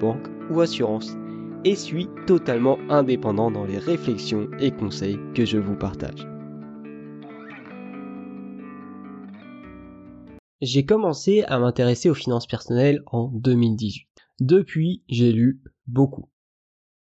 banque ou assurance, et suis totalement indépendant dans les réflexions et conseils que je vous partage. J'ai commencé à m'intéresser aux finances personnelles en 2018. Depuis, j'ai lu beaucoup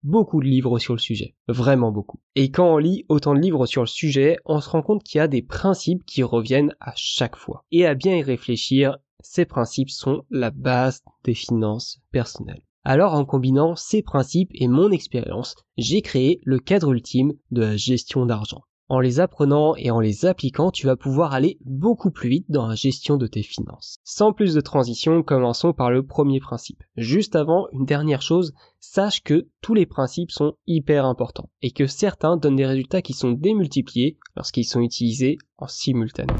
beaucoup de livres sur le sujet, vraiment beaucoup. Et quand on lit autant de livres sur le sujet, on se rend compte qu'il y a des principes qui reviennent à chaque fois. Et à bien y réfléchir, ces principes sont la base des finances personnelles. Alors en combinant ces principes et mon expérience, j'ai créé le cadre ultime de la gestion d'argent. En les apprenant et en les appliquant, tu vas pouvoir aller beaucoup plus vite dans la gestion de tes finances. Sans plus de transition, commençons par le premier principe. Juste avant, une dernière chose, sache que tous les principes sont hyper importants et que certains donnent des résultats qui sont démultipliés lorsqu'ils sont utilisés en simultané.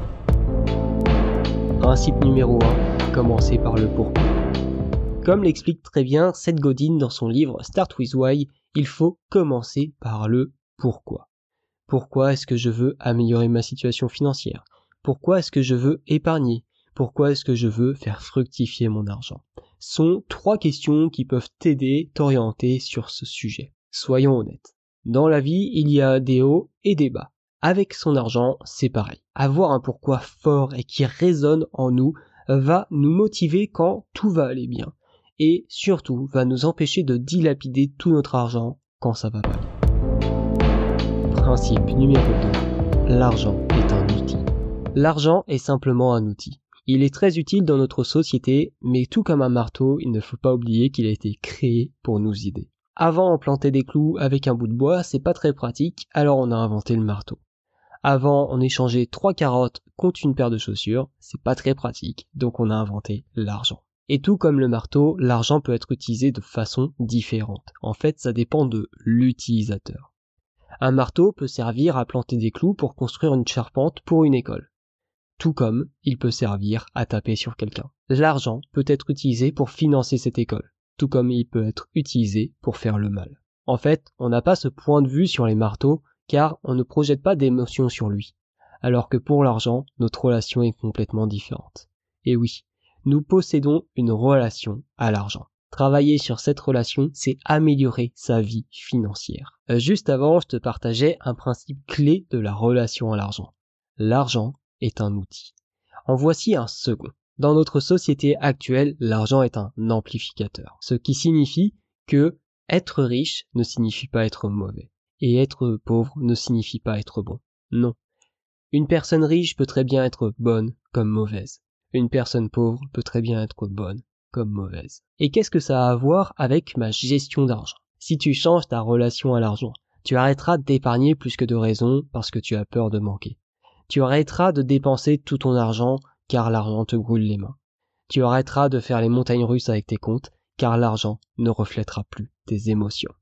Principe numéro 1, commencer par le pourquoi. Comme l'explique très bien Seth Godin dans son livre Start with Why, il faut commencer par le pourquoi. Pourquoi est-ce que je veux améliorer ma situation financière? Pourquoi est-ce que je veux épargner? Pourquoi est-ce que je veux faire fructifier mon argent? Sont trois questions qui peuvent t'aider, t'orienter sur ce sujet. Soyons honnêtes. Dans la vie, il y a des hauts et des bas. Avec son argent, c'est pareil. Avoir un pourquoi fort et qui résonne en nous va nous motiver quand tout va aller bien. Et surtout, va nous empêcher de dilapider tout notre argent quand ça va pas. Principe numéro 2. L'argent est un outil. L'argent est simplement un outil. Il est très utile dans notre société, mais tout comme un marteau, il ne faut pas oublier qu'il a été créé pour nous aider. Avant, on plantait des clous avec un bout de bois, c'est pas très pratique, alors on a inventé le marteau. Avant, on échangeait trois carottes contre une paire de chaussures, c'est pas très pratique, donc on a inventé l'argent. Et tout comme le marteau, l'argent peut être utilisé de façon différente. En fait, ça dépend de l'utilisateur. Un marteau peut servir à planter des clous pour construire une charpente pour une école. Tout comme il peut servir à taper sur quelqu'un. L'argent peut être utilisé pour financer cette école, tout comme il peut être utilisé pour faire le mal. En fait, on n'a pas ce point de vue sur les marteaux car on ne projette pas d'émotion sur lui, alors que pour l'argent, notre relation est complètement différente. Et oui, nous possédons une relation à l'argent. Travailler sur cette relation, c'est améliorer sa vie financière. Euh, juste avant, je te partageais un principe clé de la relation à l'argent. L'argent est un outil. En voici un second. Dans notre société actuelle, l'argent est un amplificateur. Ce qui signifie que être riche ne signifie pas être mauvais. Et être pauvre ne signifie pas être bon. Non. Une personne riche peut très bien être bonne comme mauvaise. Une personne pauvre peut très bien être bonne mauvaise. Et qu'est-ce que ça a à voir avec ma gestion d'argent? Si tu changes ta relation à l'argent, tu arrêteras d'épargner plus que de raison parce que tu as peur de manquer. Tu arrêteras de dépenser tout ton argent car l'argent te brûle les mains. Tu arrêteras de faire les montagnes russes avec tes comptes car l'argent ne reflètera plus tes émotions.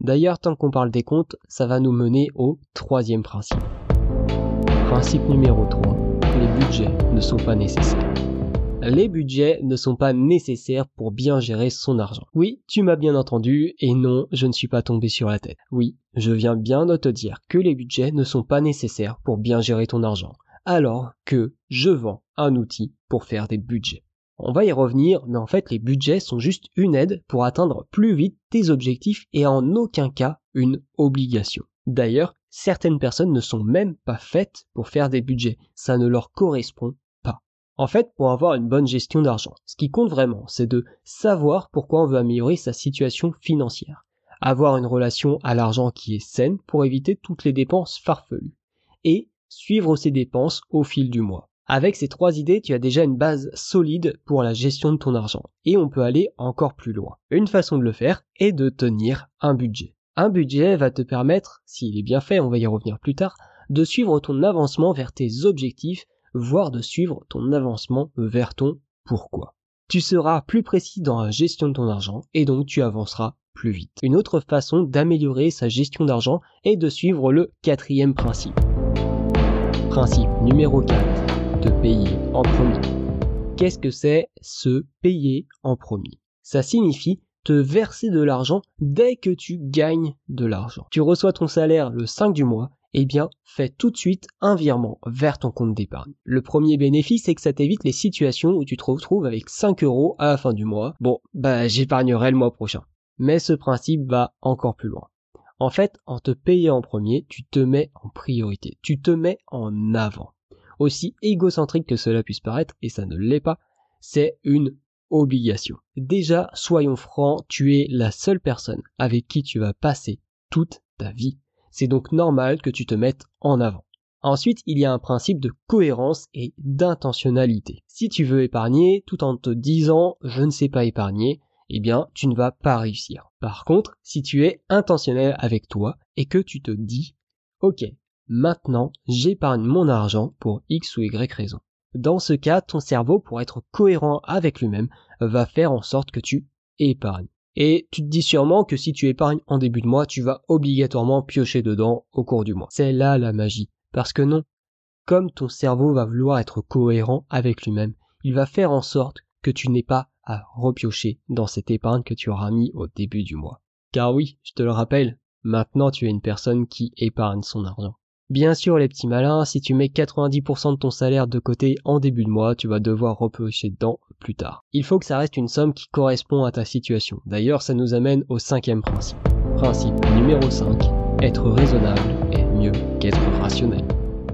D'ailleurs, tant qu'on parle des comptes, ça va nous mener au troisième principe. Principe numéro 3. Les budgets ne sont pas nécessaires les budgets ne sont pas nécessaires pour bien gérer son argent. Oui, tu m'as bien entendu, et non, je ne suis pas tombé sur la tête. Oui, je viens bien de te dire que les budgets ne sont pas nécessaires pour bien gérer ton argent, alors que je vends un outil pour faire des budgets. On va y revenir, mais en fait les budgets sont juste une aide pour atteindre plus vite tes objectifs et en aucun cas une obligation. D'ailleurs, certaines personnes ne sont même pas faites pour faire des budgets, ça ne leur correspond en fait, pour avoir une bonne gestion d'argent, ce qui compte vraiment, c'est de savoir pourquoi on veut améliorer sa situation financière. Avoir une relation à l'argent qui est saine pour éviter toutes les dépenses farfelues. Et suivre ses dépenses au fil du mois. Avec ces trois idées, tu as déjà une base solide pour la gestion de ton argent. Et on peut aller encore plus loin. Une façon de le faire est de tenir un budget. Un budget va te permettre, s'il est bien fait, on va y revenir plus tard, de suivre ton avancement vers tes objectifs voire de suivre ton avancement vers ton pourquoi. Tu seras plus précis dans la gestion de ton argent et donc tu avanceras plus vite. Une autre façon d'améliorer sa gestion d'argent est de suivre le quatrième principe. Principe numéro 4, te payer en premier. Qu'est-ce que c'est se payer en premier? Ça signifie te verser de l'argent dès que tu gagnes de l'argent. Tu reçois ton salaire le 5 du mois, eh bien, fais tout de suite un virement vers ton compte d'épargne. Le premier bénéfice, c'est que ça t'évite les situations où tu te retrouves avec 5 euros à la fin du mois. Bon, bah, j'épargnerai le mois prochain. Mais ce principe va encore plus loin. En fait, en te payant en premier, tu te mets en priorité. Tu te mets en avant. Aussi égocentrique que cela puisse paraître, et ça ne l'est pas, c'est une obligation. Déjà, soyons francs, tu es la seule personne avec qui tu vas passer toute ta vie. C'est donc normal que tu te mettes en avant. Ensuite, il y a un principe de cohérence et d'intentionnalité. Si tu veux épargner tout en te disant je ne sais pas épargner, eh bien, tu ne vas pas réussir. Par contre, si tu es intentionnel avec toi et que tu te dis OK, maintenant, j'épargne mon argent pour X ou Y raison. Dans ce cas, ton cerveau, pour être cohérent avec lui-même, va faire en sorte que tu épargnes. Et tu te dis sûrement que si tu épargnes en début de mois, tu vas obligatoirement piocher dedans au cours du mois. C'est là la magie. Parce que non, comme ton cerveau va vouloir être cohérent avec lui-même, il va faire en sorte que tu n'aies pas à repiocher dans cette épargne que tu auras mis au début du mois. Car oui, je te le rappelle, maintenant tu es une personne qui épargne son argent. Bien sûr, les petits malins, si tu mets 90% de ton salaire de côté en début de mois, tu vas devoir repiocher dedans plus tard. Il faut que ça reste une somme qui correspond à ta situation. D'ailleurs, ça nous amène au cinquième principe. Principe numéro 5. Être raisonnable est mieux qu'être rationnel.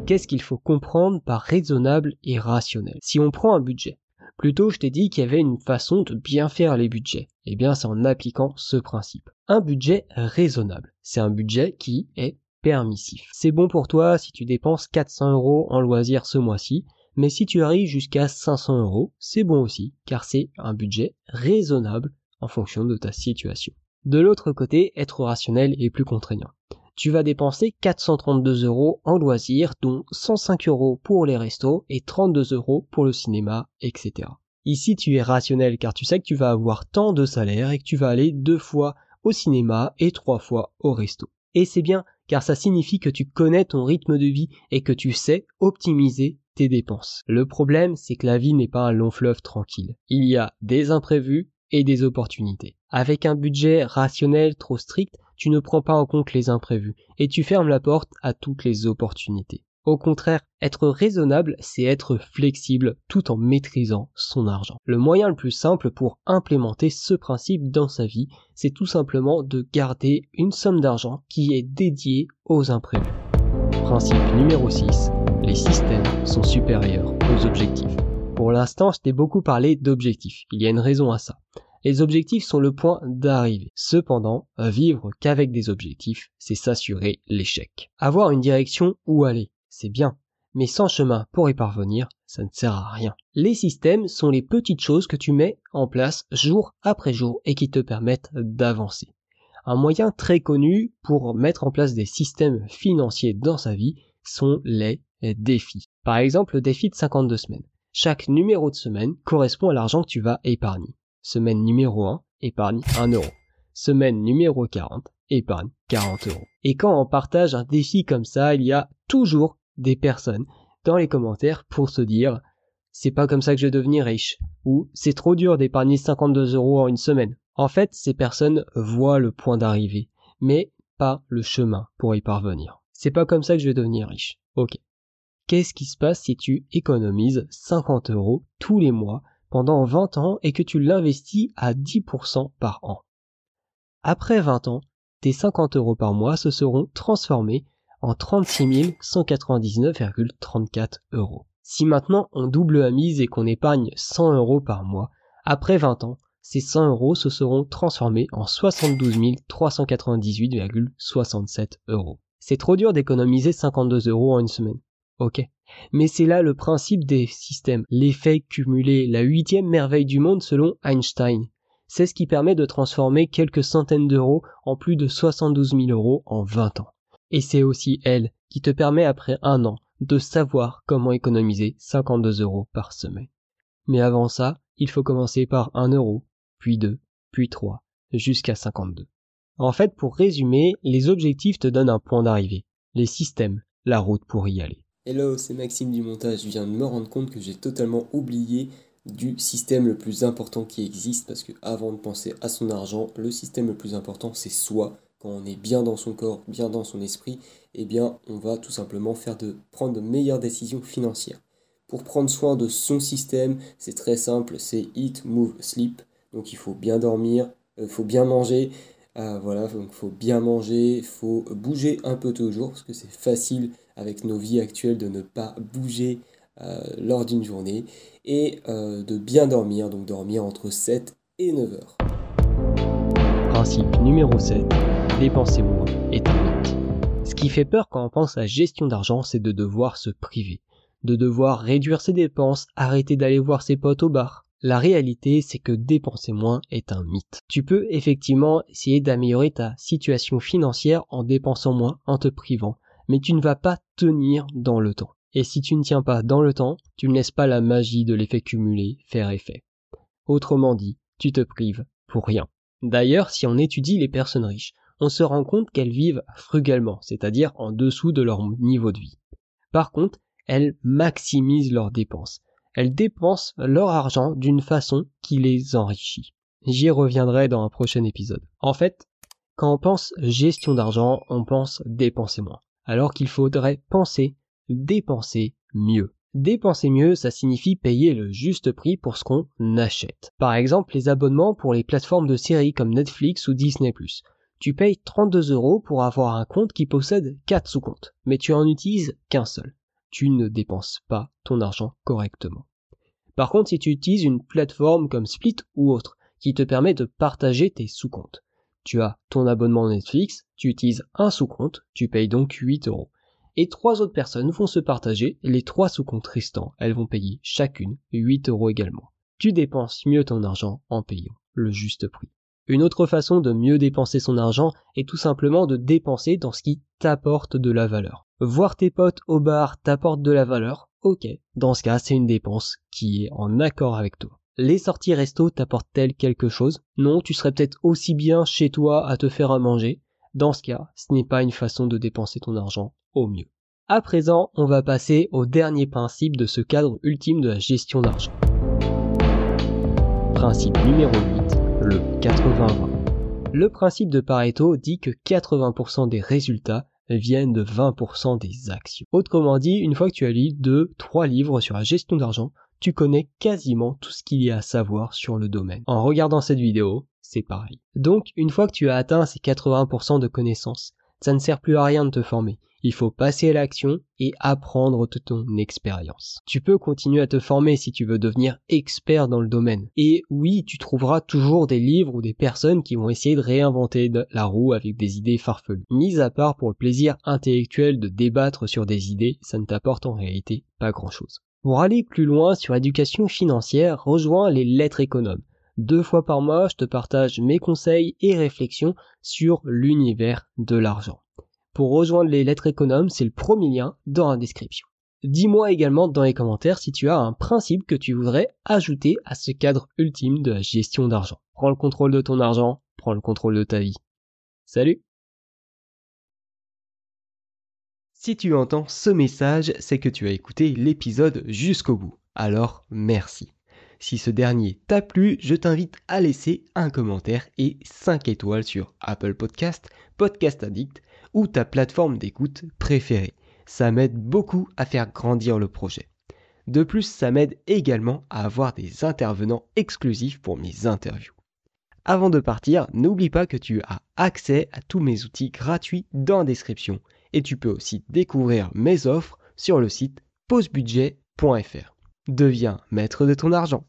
Qu'est-ce qu'il faut comprendre par raisonnable et rationnel? Si on prend un budget, Plutôt, je t'ai dit qu'il y avait une façon de bien faire les budgets. Eh bien, c'est en appliquant ce principe. Un budget raisonnable. C'est un budget qui est permissif. C'est bon pour toi si tu dépenses 400 euros en loisirs ce mois-ci, mais si tu arrives jusqu'à 500 euros, c'est bon aussi, car c'est un budget raisonnable en fonction de ta situation. De l'autre côté, être rationnel est plus contraignant. Tu vas dépenser 432 euros en loisirs, dont 105 euros pour les restos et 32 euros pour le cinéma, etc. Ici, tu es rationnel car tu sais que tu vas avoir tant de salaire et que tu vas aller deux fois au cinéma et trois fois au resto. Et c'est bien car ça signifie que tu connais ton rythme de vie et que tu sais optimiser tes dépenses. Le problème, c'est que la vie n'est pas un long fleuve tranquille. Il y a des imprévus et des opportunités. Avec un budget rationnel trop strict, tu ne prends pas en compte les imprévus et tu fermes la porte à toutes les opportunités. Au contraire, être raisonnable, c'est être flexible tout en maîtrisant son argent. Le moyen le plus simple pour implémenter ce principe dans sa vie, c'est tout simplement de garder une somme d'argent qui est dédiée aux imprévus. Principe numéro 6. Les systèmes sont supérieurs aux objectifs. Pour l'instant, je beaucoup parlé d'objectifs. Il y a une raison à ça. Les objectifs sont le point d'arrivée. Cependant, vivre qu'avec des objectifs, c'est s'assurer l'échec. Avoir une direction où aller, c'est bien, mais sans chemin pour y parvenir, ça ne sert à rien. Les systèmes sont les petites choses que tu mets en place jour après jour et qui te permettent d'avancer. Un moyen très connu pour mettre en place des systèmes financiers dans sa vie sont les défis. Par exemple, le défi de 52 semaines. Chaque numéro de semaine correspond à l'argent que tu vas épargner. Semaine numéro 1, épargne 1 euro. Semaine numéro 40, épargne 40 euros. Et quand on partage un défi comme ça, il y a toujours des personnes dans les commentaires pour se dire c'est pas comme ça que je vais devenir riche ou c'est trop dur d'épargner 52 euros en une semaine. En fait, ces personnes voient le point d'arrivée, mais pas le chemin pour y parvenir. C'est pas comme ça que je vais devenir riche. Ok. Qu'est-ce qui se passe si tu économises 50 euros tous les mois pendant 20 ans et que tu l'investis à 10% par an? Après 20 ans, tes 50 euros par mois se seront transformés en 36 199,34 euros. Si maintenant on double la mise et qu'on épargne 100 euros par mois, après 20 ans, ces 100 euros se seront transformés en 72 398,67 euros. C'est trop dur d'économiser 52 euros en une semaine. Ok. Mais c'est là le principe des systèmes, l'effet cumulé, la huitième merveille du monde selon Einstein. C'est ce qui permet de transformer quelques centaines d'euros en plus de 72 000 euros en 20 ans. Et c'est aussi elle qui te permet après un an de savoir comment économiser 52 euros par semaine. Mais avant ça, il faut commencer par 1 euro, puis 2, puis 3, jusqu'à 52. En fait, pour résumer, les objectifs te donnent un point d'arrivée, les systèmes, la route pour y aller. Hello, c'est Maxime du montage. Je viens de me rendre compte que j'ai totalement oublié du système le plus important qui existe parce que avant de penser à son argent, le système le plus important c'est soi. Quand on est bien dans son corps, bien dans son esprit, eh bien on va tout simplement faire de prendre de meilleures décisions financières. Pour prendre soin de son système, c'est très simple, c'est eat, move, sleep. Donc il faut bien dormir, il euh, faut bien manger, euh, voilà, donc il faut bien manger, faut bouger un peu toujours parce que c'est facile avec nos vies actuelles de ne pas bouger euh, lors d'une journée et euh, de bien dormir, donc dormir entre 7 et 9 heures. Principe numéro 7, dépenser moins est un mythe. Ce qui fait peur quand on pense à gestion d'argent, c'est de devoir se priver, de devoir réduire ses dépenses, arrêter d'aller voir ses potes au bar. La réalité, c'est que dépenser moins est un mythe. Tu peux effectivement essayer d'améliorer ta situation financière en dépensant moins, en te privant, mais tu ne vas pas tenir dans le temps. Et si tu ne tiens pas dans le temps, tu ne laisses pas la magie de l'effet cumulé faire effet. Autrement dit, tu te prives pour rien. D'ailleurs, si on étudie les personnes riches, on se rend compte qu'elles vivent frugalement, c'est-à-dire en dessous de leur niveau de vie. Par contre, elles maximisent leurs dépenses. Elles dépensent leur argent d'une façon qui les enrichit. J'y reviendrai dans un prochain épisode. En fait, quand on pense gestion d'argent, on pense dépenser moins alors qu'il faudrait penser dépenser mieux. Dépenser mieux, ça signifie payer le juste prix pour ce qu'on achète. Par exemple, les abonnements pour les plateformes de séries comme Netflix ou Disney+. Tu payes 32 euros pour avoir un compte qui possède 4 sous-comptes, mais tu en utilises qu'un seul. Tu ne dépenses pas ton argent correctement. Par contre, si tu utilises une plateforme comme Split ou autre, qui te permet de partager tes sous-comptes, tu as ton abonnement Netflix, tu utilises un sous-compte, tu payes donc 8 euros. Et trois autres personnes vont se partager les trois sous-comptes restants. Elles vont payer chacune 8 euros également. Tu dépenses mieux ton argent en payant le juste prix. Une autre façon de mieux dépenser son argent est tout simplement de dépenser dans ce qui t'apporte de la valeur. Voir tes potes au bar t'apporte de la valeur, ok. Dans ce cas, c'est une dépense qui est en accord avec toi. Les sorties resto t'apportent-elles quelque chose? Non, tu serais peut-être aussi bien chez toi à te faire à manger. Dans ce cas, ce n'est pas une façon de dépenser ton argent au mieux. À présent, on va passer au dernier principe de ce cadre ultime de la gestion d'argent. Principe numéro 8, le 80-20. Le principe de Pareto dit que 80% des résultats viennent de 20% des actions. Autrement dit, une fois que tu as lu 2, 3 livres sur la gestion d'argent, tu connais quasiment tout ce qu'il y a à savoir sur le domaine. En regardant cette vidéo, c'est pareil. Donc, une fois que tu as atteint ces 80% de connaissances, ça ne sert plus à rien de te former. Il faut passer à l'action et apprendre de ton expérience. Tu peux continuer à te former si tu veux devenir expert dans le domaine. Et oui, tu trouveras toujours des livres ou des personnes qui vont essayer de réinventer la roue avec des idées farfelues. Mis à part pour le plaisir intellectuel de débattre sur des idées, ça ne t'apporte en réalité pas grand chose. Pour aller plus loin sur l'éducation financière, rejoins les lettres économes. Deux fois par mois, je te partage mes conseils et réflexions sur l'univers de l'argent. Pour rejoindre les lettres économes, c'est le premier lien dans la description. Dis-moi également dans les commentaires si tu as un principe que tu voudrais ajouter à ce cadre ultime de la gestion d'argent. Prends le contrôle de ton argent, prends le contrôle de ta vie. Salut Si tu entends ce message, c'est que tu as écouté l'épisode jusqu'au bout. Alors merci. Si ce dernier t'a plu, je t'invite à laisser un commentaire et 5 étoiles sur Apple Podcast, Podcast Addict ou ta plateforme d'écoute préférée. Ça m'aide beaucoup à faire grandir le projet. De plus, ça m'aide également à avoir des intervenants exclusifs pour mes interviews. Avant de partir, n'oublie pas que tu as accès à tous mes outils gratuits dans la description et tu peux aussi découvrir mes offres sur le site pausebudget.fr. Deviens maître de ton argent.